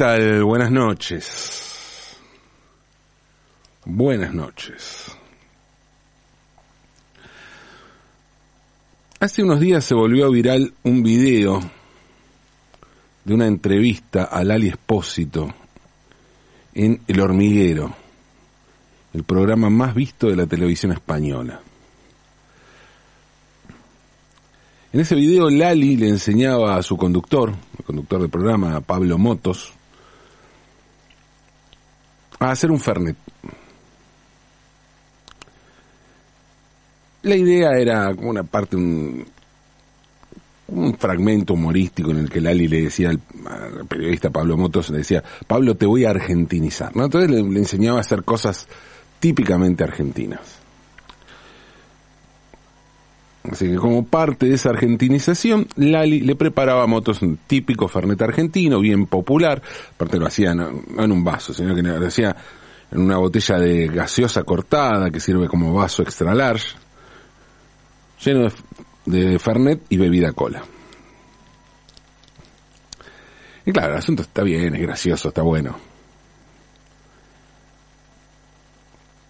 Buenas noches. Buenas noches. Hace unos días se volvió viral un video de una entrevista a Lali Espósito en El Hormiguero, el programa más visto de la televisión española. En ese video Lali le enseñaba a su conductor, el conductor del programa, Pablo Motos, a hacer un fernet. La idea era como una parte, un, un fragmento humorístico en el que Lali le decía al, periodista Pablo Motos, le decía, Pablo, te voy a argentinizar. ¿no? Entonces le enseñaba a hacer cosas típicamente argentinas. Así que como parte de esa argentinización, Lali le preparaba Motos un típico fernet argentino, bien popular, aparte lo hacía no, en un vaso, sino que lo hacía en una botella de gaseosa cortada que sirve como vaso extra large, lleno de fernet y bebida cola. Y claro, el asunto está bien, es gracioso, está bueno.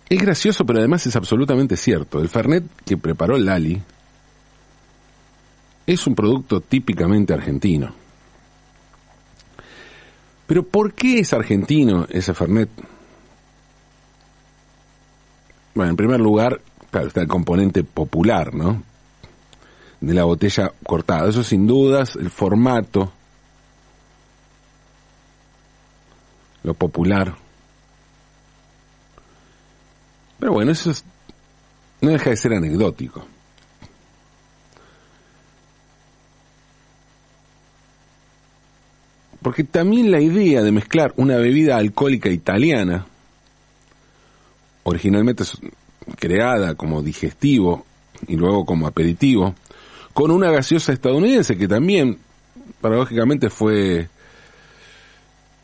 Es gracioso, pero además es absolutamente cierto. El Fernet que preparó Lali es un producto típicamente argentino. Pero ¿por qué es argentino ese Fernet? Bueno, en primer lugar, claro, está el componente popular, ¿no? De la botella cortada. Eso sin dudas, el formato, lo popular. Pero bueno, eso es, no deja de ser anecdótico. Porque también la idea de mezclar una bebida alcohólica italiana, originalmente creada como digestivo y luego como aperitivo, con una gaseosa estadounidense que también, paradójicamente, fue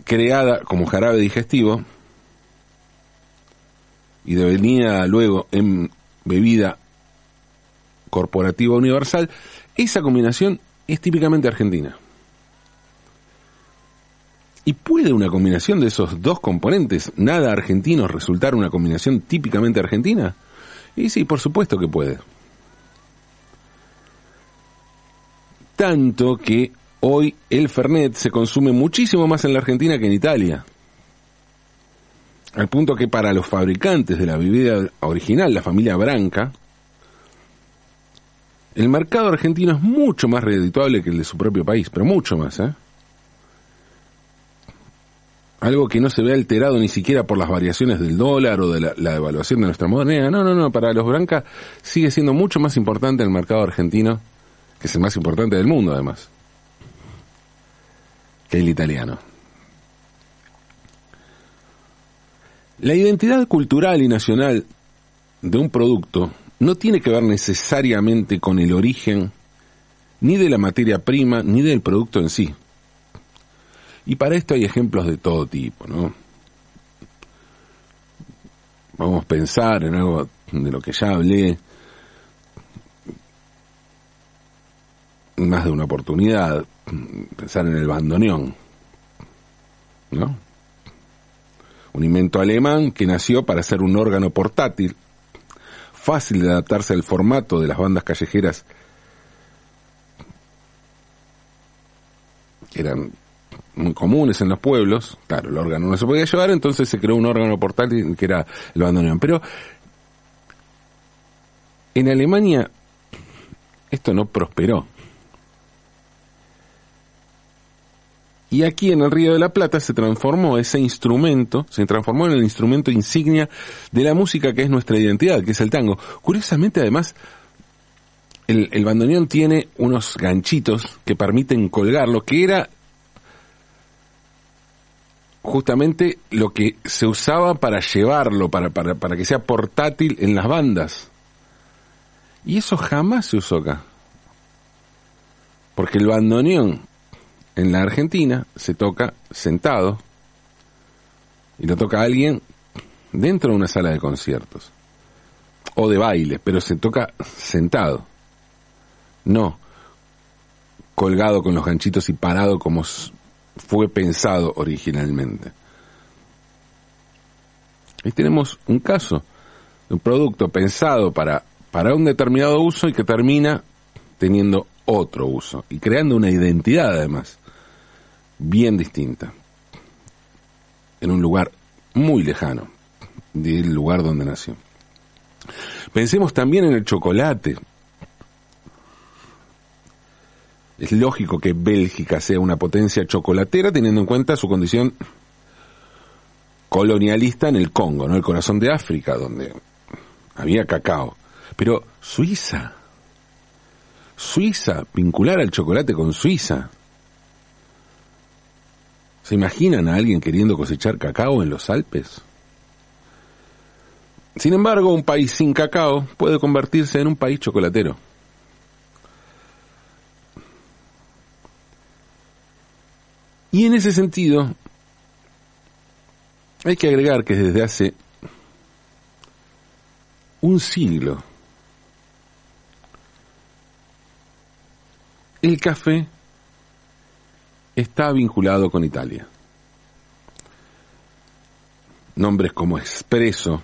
creada como jarabe digestivo y devenida luego en bebida corporativa universal, esa combinación es típicamente argentina. ¿Y puede una combinación de esos dos componentes, nada argentino, resultar una combinación típicamente argentina? Y sí, por supuesto que puede. Tanto que hoy el Fernet se consume muchísimo más en la Argentina que en Italia. Al punto que para los fabricantes de la bebida original, la familia Branca, el mercado argentino es mucho más redituable que el de su propio país, pero mucho más, ¿eh? Algo que no se ve alterado ni siquiera por las variaciones del dólar o de la, devaluación de nuestra moneda. No, no, no, para los Branca sigue siendo mucho más importante el mercado argentino, que es el más importante del mundo además, que el italiano. La identidad cultural y nacional de un producto no tiene que ver necesariamente con el origen ni de la materia prima ni del producto en sí. Y para esto hay ejemplos de todo tipo, ¿no? Vamos a pensar en algo de lo que ya hablé más de una oportunidad, pensar en el bandoneón, ¿no? Un invento alemán que nació para ser un órgano portátil, fácil de adaptarse al formato de las bandas callejeras eran muy comunes en los pueblos, claro, el órgano no se podía llevar, entonces se creó un órgano portátil que era el bandoneón. Pero en Alemania esto no prosperó. Y aquí en el Río de la Plata se transformó ese instrumento, se transformó en el instrumento insignia de la música que es nuestra identidad, que es el tango. Curiosamente, además, el, el bandoneón tiene unos ganchitos que permiten colgarlo, que era justamente lo que se usaba para llevarlo, para, para, para que sea portátil en las bandas. Y eso jamás se usó acá. Porque el bandoneón en la Argentina se toca sentado y lo toca alguien dentro de una sala de conciertos o de baile, pero se toca sentado. No colgado con los ganchitos y parado como fue pensado originalmente. Ahí tenemos un caso de un producto pensado para, para un determinado uso y que termina teniendo otro uso y creando una identidad además bien distinta en un lugar muy lejano del lugar donde nació. Pensemos también en el chocolate. Es lógico que Bélgica sea una potencia chocolatera teniendo en cuenta su condición colonialista en el Congo, ¿no? El corazón de África, donde había cacao. Pero Suiza, Suiza, vincular al chocolate con Suiza. ¿Se imaginan a alguien queriendo cosechar cacao en los Alpes? Sin embargo, un país sin cacao puede convertirse en un país chocolatero. Y en ese sentido, hay que agregar que desde hace un siglo, el café está vinculado con Italia. Nombres como Espresso,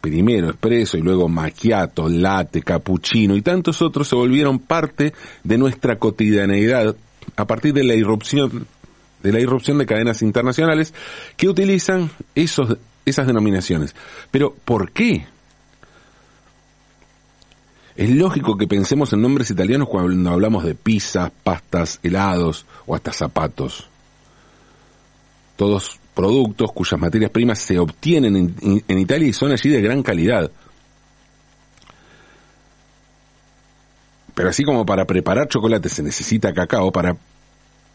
primero espresso y luego macchiato, latte, cappuccino y tantos otros se volvieron parte de nuestra cotidianeidad a partir de la irrupción de la irrupción de cadenas internacionales que utilizan esos, esas denominaciones. Pero ¿por qué? Es lógico que pensemos en nombres italianos cuando hablamos de pizzas, pastas, helados o hasta zapatos. Todos productos cuyas materias primas se obtienen en, Italia y son allí de gran calidad. Pero así como para preparar chocolate se necesita cacao, para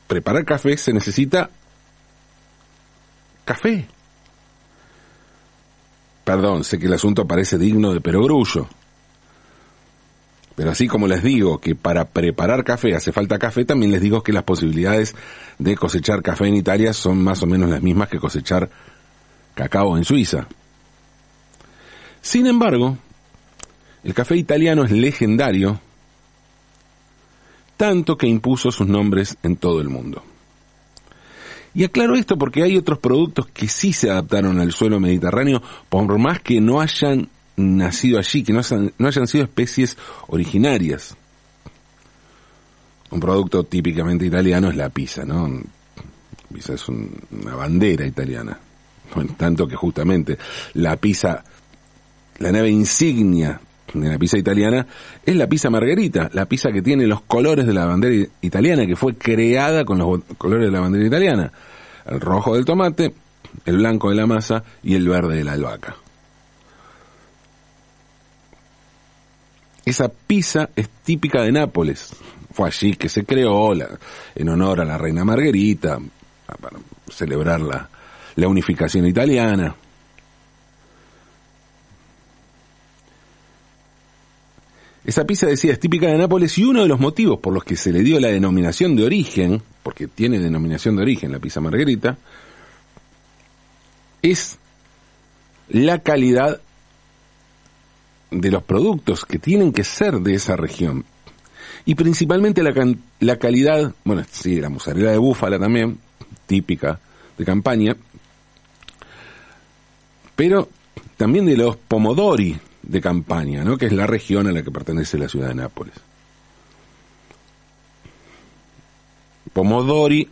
preparar café se necesita café. Perdón, sé que el asunto parece digno de perogrullo. Pero así como les digo que para preparar café hace falta café, también les digo que las posibilidades de cosechar café en Italia son más o menos las mismas que cosechar cacao en Suiza. Sin embargo, el café italiano es legendario, tanto que impuso sus nombres en todo el mundo. Y aclaro esto porque hay otros productos que sí se adaptaron al suelo mediterráneo, por más que no hayan nacido allí, que no, hayan sido especies originarias. Un producto típicamente italiano es la pizza, ¿no? Pizza es una bandera italiana. tanto que justamente la pizza, la nave insignia de la pizza italiana es la pizza margarita, la pizza que tiene los colores de la bandera italiana, que fue creada con los colores de la bandera italiana. El rojo del tomate, el blanco de la masa y el verde de la albahaca. Esa pizza es típica de Nápoles. Fue allí que se creó en honor a la reina Margherita, para celebrar la, la unificación italiana. Esa pizza decía es típica de Nápoles y uno de los motivos por los que se le dio la denominación de origen, porque tiene denominación de origen la pizza margarita, es la calidad de los productos que tienen que ser de esa región. Y principalmente la, la calidad, bueno, sí, la mozzarella de búfala también, típica de campaña, pero también de los pomodori de campaña, ¿no? que es la región a la que pertenece la ciudad de Nápoles. Pomodori,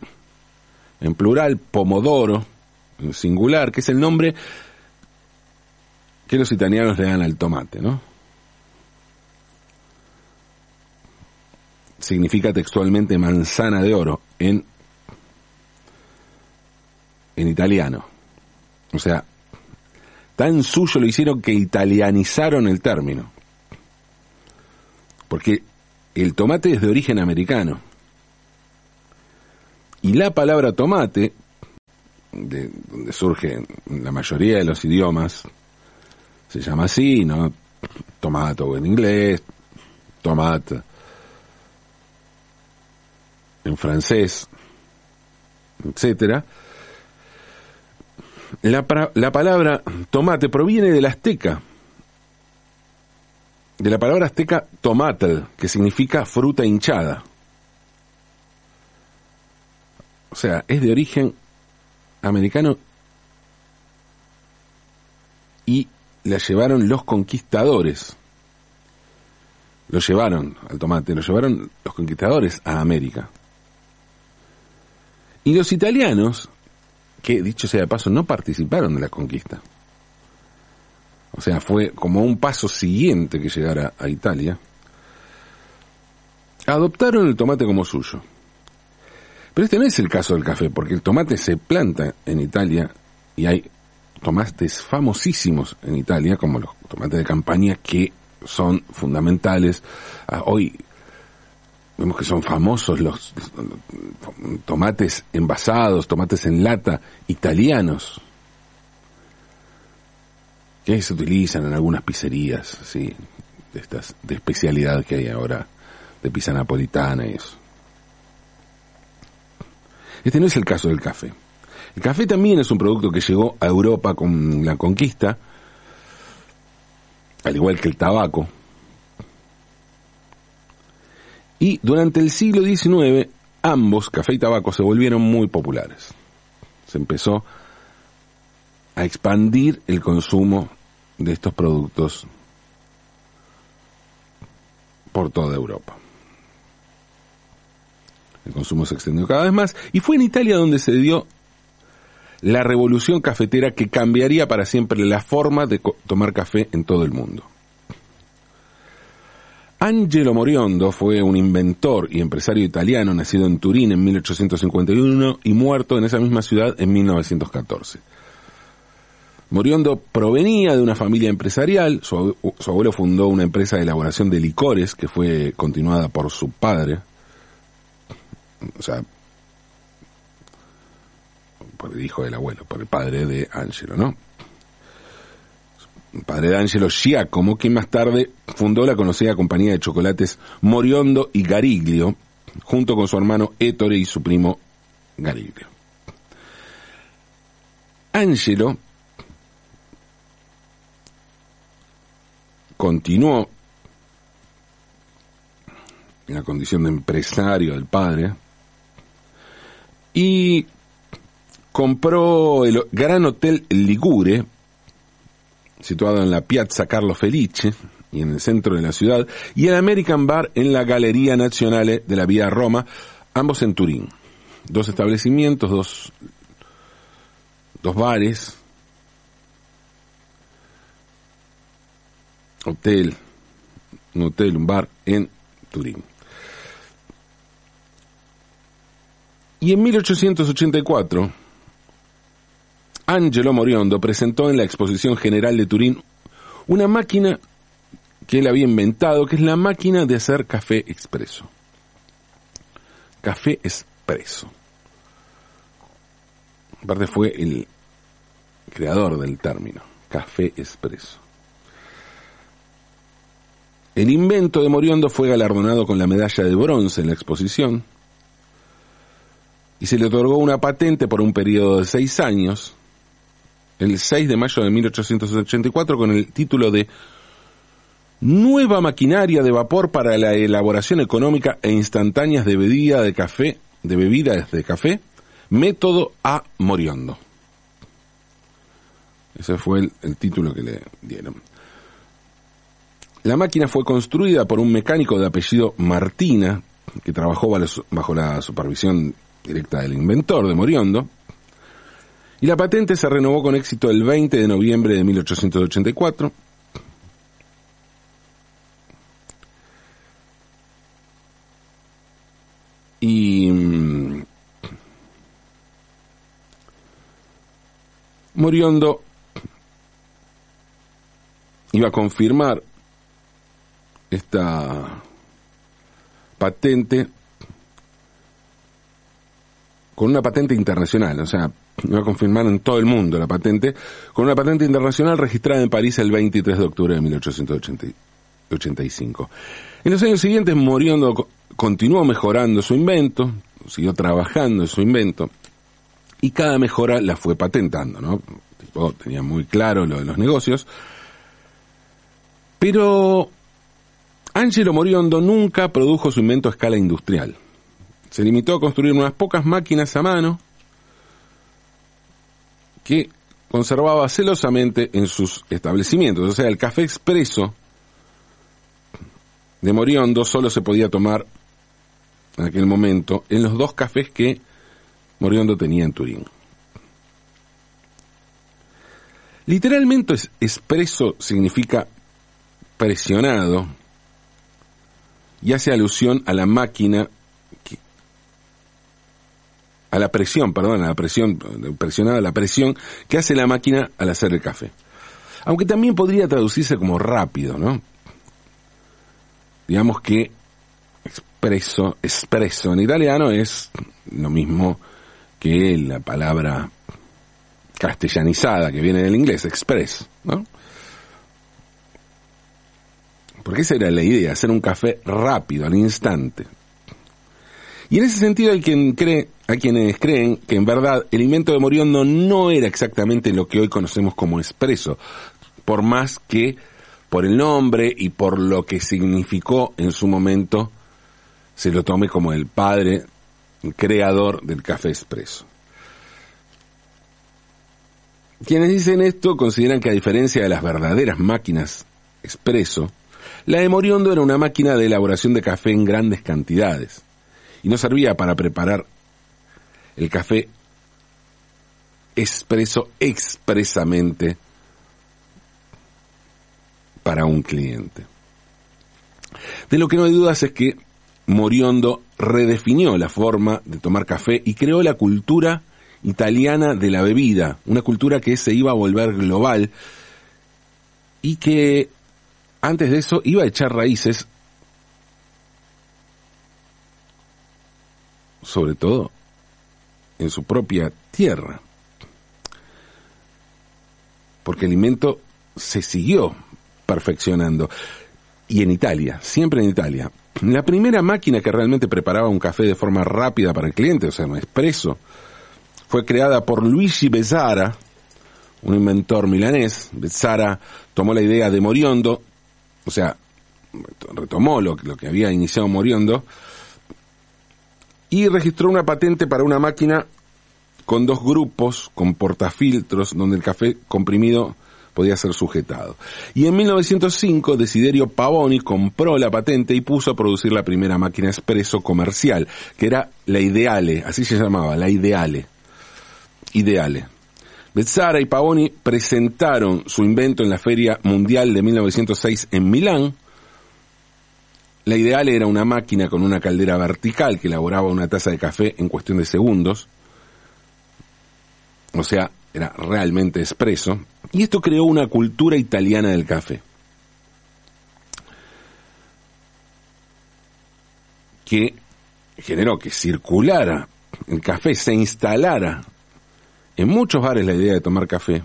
en plural, pomodoro, en singular, que es el nombre que los italianos le dan al tomate, ¿no? Significa textualmente manzana de oro en, en italiano. O sea, tan suyo lo hicieron que italianizaron el término. Porque el tomate es de origen americano. Y la palabra tomate, de donde surge la mayoría de los idiomas se llama así, ¿no? Tomato en inglés, tomate en francés, etcétera. La, la palabra tomate proviene del azteca, de la palabra azteca tomatl, que significa fruta hinchada. O sea, es de origen americano y la llevaron los conquistadores. Lo llevaron al tomate, lo llevaron los conquistadores a América. Y los italianos, que dicho sea de paso, no participaron de la conquista. O sea, fue como un paso siguiente que llegara a Italia. Adoptaron el tomate como suyo. Pero este no es el caso del café, porque el tomate se planta en Italia y hay tomates famosísimos en Italia, como los tomates de campaña, que son fundamentales. Ah, hoy vemos que son famosos los tomates envasados, tomates en lata italianos, que se utilizan en algunas pizzerías, sí, de estas de especialidad que hay ahora, de pizza napolitana y eso. Este no es el caso del café. El café también es un producto que llegó a Europa con la conquista, al igual que el tabaco. Y durante el siglo XIX, ambos, café y tabaco, se volvieron muy populares. Se empezó a expandir el consumo de estos productos por toda Europa. El consumo se extendió cada vez más y fue en Italia donde se dio la revolución cafetera que cambiaría para siempre la forma de tomar café en todo el mundo. Angelo Moriondo fue un inventor y empresario italiano nacido en Turín en 1851 y muerto en esa misma ciudad en 1914. Moriondo provenía de una familia empresarial, su, su, abuelo fundó una empresa de elaboración de licores que fue continuada por su padre, o sea, por el hijo del abuelo, por el padre de Angelo, ¿no? Padre de Angelo Giacomo, quien más tarde fundó la conocida compañía de chocolates Moriondo y Gariglio, junto con su hermano Ettore y su primo Gariglio. Angelo continuó en la condición de empresario del padre y compró el Gran Hotel Ligure, situado en la Piazza Carlo Felice y en el centro de la ciudad, y el American Bar en la Galería Nazionale de la Vía Roma, ambos en Turín. Dos establecimientos, dos, dos bares, hotel, un hotel, un bar en Turín. Y en 1884, Angelo Moriondo presentó en la Exposición General de Turín una máquina que él había inventado, que es la máquina de hacer café expreso. Café expreso. Aparte fue el creador del término, café expreso. El invento de Moriondo fue galardonado con la medalla de bronce en la exposición y se le otorgó una patente por un periodo de seis años el 6 de mayo de 1884 con el título de Nueva maquinaria de vapor para la elaboración económica e instantáneas de bebida de café, de bebidas de café, método A Moriondo. Ese fue el, el título que le dieron. La máquina fue construida por un mecánico de apellido Martina, que trabajó bajo la supervisión directa del inventor de Moriondo, y la patente se renovó con éxito el 20 de noviembre de 1884. Y mm, Moriondo iba a confirmar esta patente con una patente internacional, o sea, va a confirmar en todo el mundo la patente, con una patente internacional registrada en París el 23 de octubre de 1885. En los años siguientes, Moriondo continuó mejorando su invento, siguió trabajando en su invento, y cada mejora la fue patentando, ¿no? Tipo, tenía muy claro lo de los negocios. Pero Angelo Moriondo nunca produjo su invento a escala industrial. Se limitó a construir unas pocas máquinas a mano que conservaba celosamente en sus establecimientos. O sea, el café expreso de Moriondo solo se podía tomar en aquel momento en los dos cafés que Moriondo tenía en Turín. Literalmente expreso significa presionado y hace alusión a la máquina a la presión, perdón, a la presión, presionada la presión que hace la máquina al hacer el café. Aunque también podría traducirse como rápido, ¿no? Digamos que expreso, espresso en italiano es lo mismo que la palabra castellanizada que viene del inglés, express, ¿no? Porque esa era la idea, hacer un café rápido, al instante. Y en ese sentido hay quien cree hay quienes creen que en verdad el invento de Moriondo no era exactamente lo que hoy conocemos como espresso, por más que por el nombre y por lo que significó en su momento se lo tome como el padre creador del café espresso. Quienes dicen esto consideran que a diferencia de las verdaderas máquinas espresso, la de Moriondo era una máquina de elaboración de café en grandes cantidades y no servía para preparar el café expreso expresamente para un cliente. De lo que no hay dudas es que Moriondo redefinió la forma de tomar café y creó la cultura italiana de la bebida, una cultura que se iba a volver global y que antes de eso iba a echar raíces sobre todo en su propia tierra. Porque el invento se siguió perfeccionando. Y en Italia, siempre en Italia. La primera máquina que realmente preparaba un café de forma rápida para el cliente, o sea, un expreso, fue creada por Luigi Bezzara, un inventor milanés. Bezzara tomó la idea de Moriondo, o sea, retomó lo, lo que había iniciado Moriondo, y registró una patente para una máquina con dos grupos, con portafiltros, donde el café comprimido podía ser sujetado. Y en 1905 Desiderio Pavoni compró la patente y puso a producir la primera máquina expreso comercial, que era la Ideale, así se llamaba, la Ideale. Ideale. Bezzara y Pavoni presentaron su invento en la Feria Mundial de 1906 en Milán, la ideal era una máquina con una caldera vertical que elaboraba una taza de café en cuestión de segundos. O sea, era realmente expreso. Y esto creó una cultura italiana del café. Que generó que circulara el café, se instalara en muchos bares la idea de tomar café.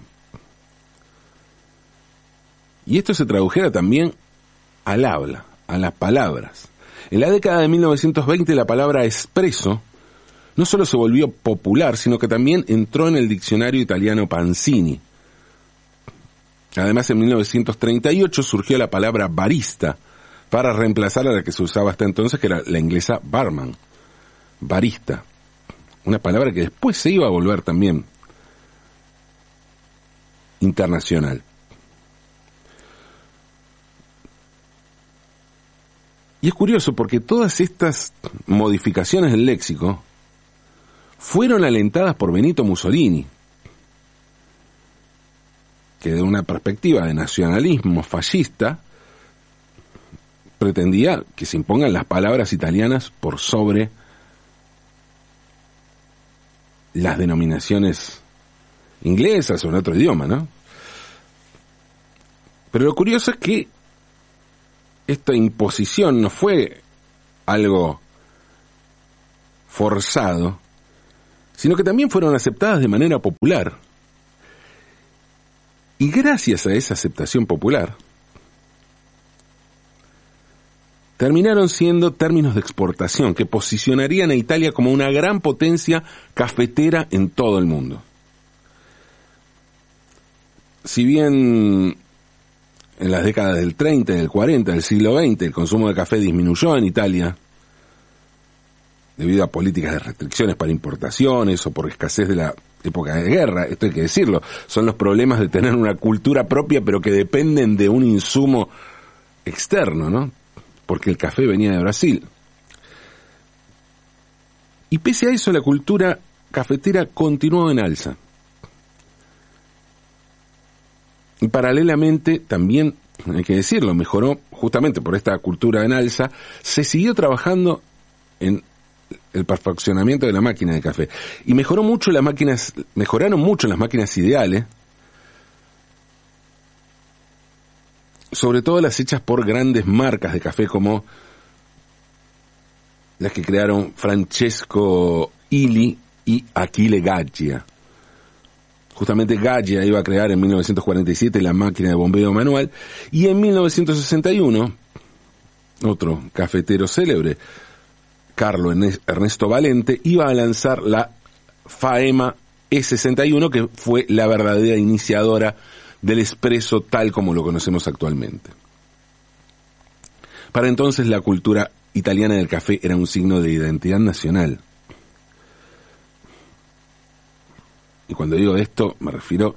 Y esto se tradujera también al habla a las palabras. En la década de 1920 la palabra espresso no solo se volvió popular, sino que también entró en el diccionario italiano Panzini. Además, en 1938 surgió la palabra barista para reemplazar a la que se usaba hasta entonces, que era la inglesa barman. Barista. Una palabra que después se iba a volver también internacional. Y es curioso porque todas estas modificaciones del léxico fueron alentadas por Benito Mussolini, que de una perspectiva de nacionalismo fascista pretendía que se impongan las palabras italianas por sobre las denominaciones inglesas o en otro idioma, ¿no? Pero lo curioso es que esta imposición no fue algo forzado, sino que también fueron aceptadas de manera popular. Y gracias a esa aceptación popular, terminaron siendo términos de exportación que posicionarían a Italia como una gran potencia cafetera en todo el mundo. Si bien en las décadas del 30 y del 40 del siglo XX el consumo de café disminuyó en Italia, debido a políticas de restricciones para importaciones o por escasez de la época de guerra, esto hay que decirlo, son los problemas de tener una cultura propia pero que dependen de un insumo externo, ¿no? Porque el café venía de Brasil. Y pese a eso la cultura cafetera continuó en alza. Y paralelamente también, hay que decirlo, mejoró justamente por esta cultura en alza, se siguió trabajando en el perfeccionamiento de la máquina de café. Y mejoró mucho las máquinas, mejoraron mucho las máquinas ideales, sobre todo las hechas por grandes marcas de café como las que crearon Francesco Ili y Achille Gaggia. Justamente Gaggia iba a crear en 1947 la máquina de bombeo manual y en 1961 otro cafetero célebre, Carlo Ernesto Valente, iba a lanzar la Faema E61 que fue la verdadera iniciadora del espresso tal como lo conocemos actualmente. Para entonces la cultura italiana del café era un signo de identidad nacional. Y cuando digo esto me refiero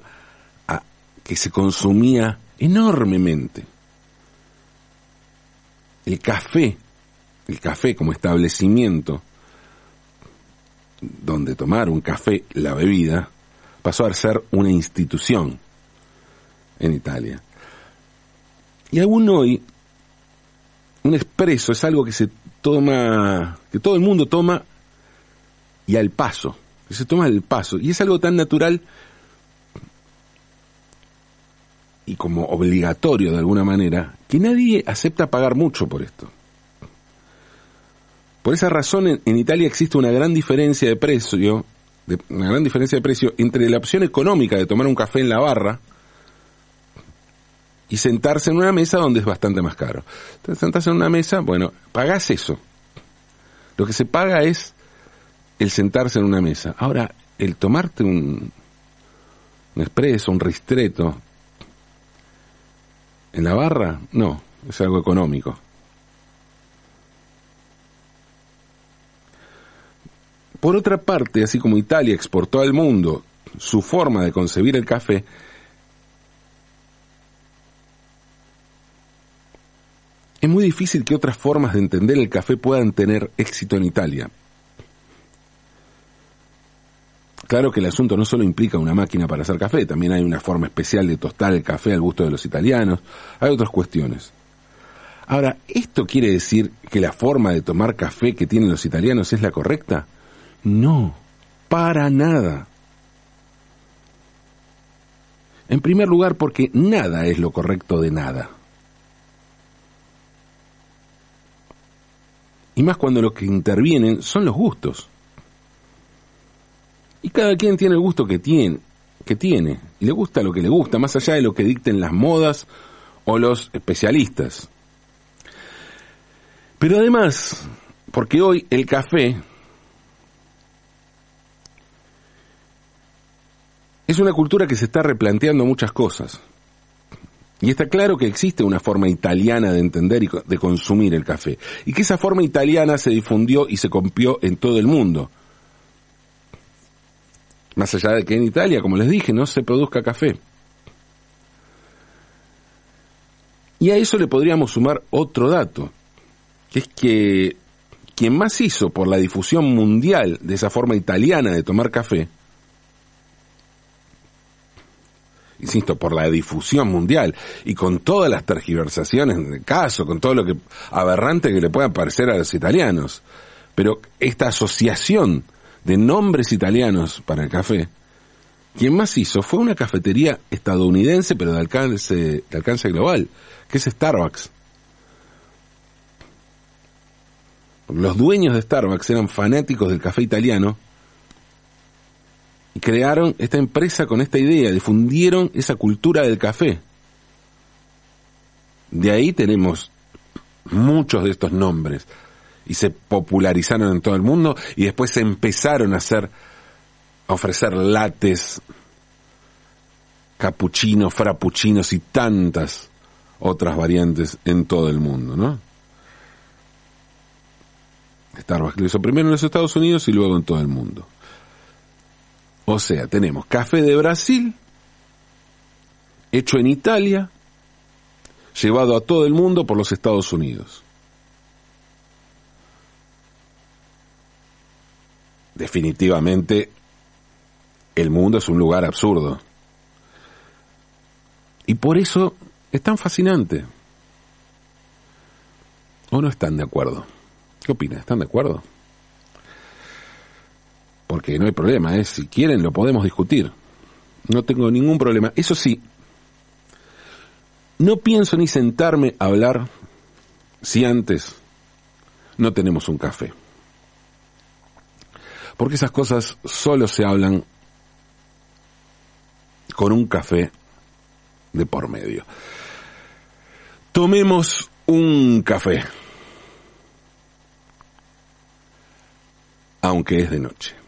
a que se consumía enormemente. El café, el café como establecimiento donde tomar un café, la bebida, pasó a ser una institución en Italia. Y aún hoy, un expreso es algo que se toma, que todo el mundo toma y al paso se toma el paso. Y es algo tan natural y como obligatorio de alguna manera, que nadie acepta pagar mucho por esto. Por esa razón en, Italia existe una gran diferencia de precio, una gran diferencia de precio entre la opción económica de tomar un café en la barra y sentarse en una mesa donde es bastante más caro. Entonces, sentarse en una mesa, bueno, pagás eso. Lo que se paga es el sentarse en una mesa. Ahora, el tomarte un, un expreso, un ristreto, en la barra, no, es algo económico. Por otra parte, así como Italia exportó al mundo su forma de concebir el café, es muy difícil que otras formas de entender el café puedan tener éxito en Italia. Claro que el asunto no solo implica una máquina para hacer café, también hay una forma especial de tostar el café al gusto de los italianos, hay otras cuestiones. Ahora, ¿esto quiere decir que la forma de tomar café que tienen los italianos es la correcta? No, para nada. En primer lugar, porque nada es lo correcto de nada. Y más cuando lo que intervienen son los gustos. Y cada quien tiene el gusto que tiene, que tiene, y le gusta lo que le gusta, más allá de lo que dicten las modas o los especialistas. Pero además, porque hoy el café es una cultura que se está replanteando muchas cosas. Y está claro que existe una forma italiana de entender y de consumir el café. Y que esa forma italiana se difundió y se compió en todo el mundo. Más allá de que en Italia, como les dije, no se produzca café. Y a eso le podríamos sumar otro dato, que es que quien más hizo por la difusión mundial de esa forma italiana de tomar café, insisto, por la difusión mundial y con todas las tergiversaciones del caso, con todo lo que aberrante que le pueda parecer a los italianos, pero esta asociación de nombres italianos para el café, quien más hizo fue una cafetería estadounidense pero de alcance, de alcance global, que es Starbucks. Los dueños de Starbucks eran fanáticos del café italiano y crearon esta empresa con esta idea, difundieron esa cultura del café. De ahí tenemos muchos de estos nombres y se popularizaron en todo el mundo y después se empezaron a hacer, a ofrecer lates, capuchinos, frappuccinos y tantas otras variantes en todo el mundo, ¿no? Starbucks lo hizo primero en los Estados Unidos y luego en todo el mundo. O sea, tenemos café de Brasil, hecho en Italia, llevado a todo el mundo por los Estados Unidos. Definitivamente, el mundo es un lugar absurdo. Y por eso es tan fascinante. ¿O no están de acuerdo? ¿Qué opinan? ¿Están de acuerdo? Porque no hay problema, ¿eh? si quieren lo podemos discutir. No tengo ningún problema. Eso sí, no pienso ni sentarme a hablar si antes no tenemos un café. Porque esas cosas solo se hablan con un café de por medio. Tomemos un café, aunque es de noche.